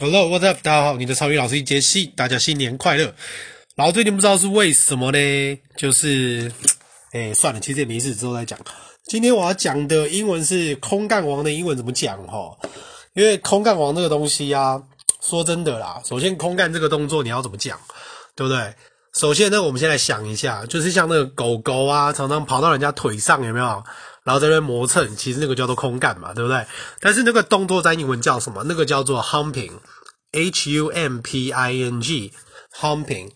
Hello，What's up？大家好，你的超语老师杰西，大家新年快乐。然后最近不知道是为什么呢？就是，哎，算了，其实也没事，之后再讲。今天我要讲的英文是空干王的英文怎么讲齁？因为空干王这个东西啊，说真的啦，首先空干这个动作你要怎么讲，对不对？首先呢，我们先来想一下，就是像那个狗狗啊，常常跑到人家腿上，有没有？然后在那边磨蹭，其实那个叫做空干嘛，对不对？但是那个动作在英文叫什么？那个叫做 humping，h u m p i n g，humping。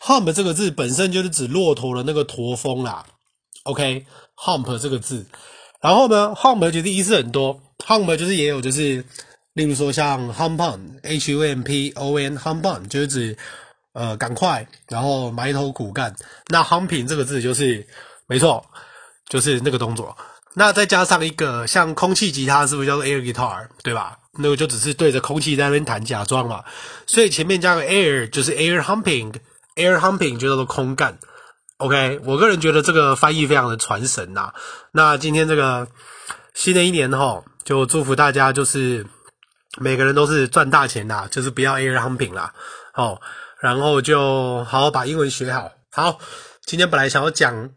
hump 这个字本身就是指骆驼的那个驼峰啦。OK，hump 这个字。然后呢，hump 其实意思很多，hump 就是也有就是，例如说像 hump on，h u m p o n，hump on 就是指呃赶快，然后埋头苦干。那 humping 这个字就是没错，就是那个动作。那再加上一个像空气吉他，是不是叫做 air guitar，对吧？那个就只是对着空气在那边弹，假装嘛。所以前面加个 air，就是 air humping，air humping 就叫做空干。OK，我个人觉得这个翻译非常的传神呐。那今天这个新的一年吼，就祝福大家，就是每个人都是赚大钱呐，就是不要 air humping 啦。哦，然后就好好把英文学好。好，今天本来想要讲。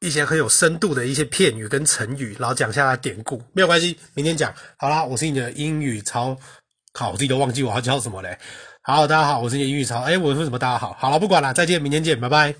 一些很有深度的一些片语跟成语，然后讲一下它的典故，没有关系，明天讲。好啦，我是你的英语超，靠，我自己都忘记我要叫什么嘞。好，大家好，我是你的英语超，哎，我说什么？大家好，好了，不管了，再见，明天见，拜拜。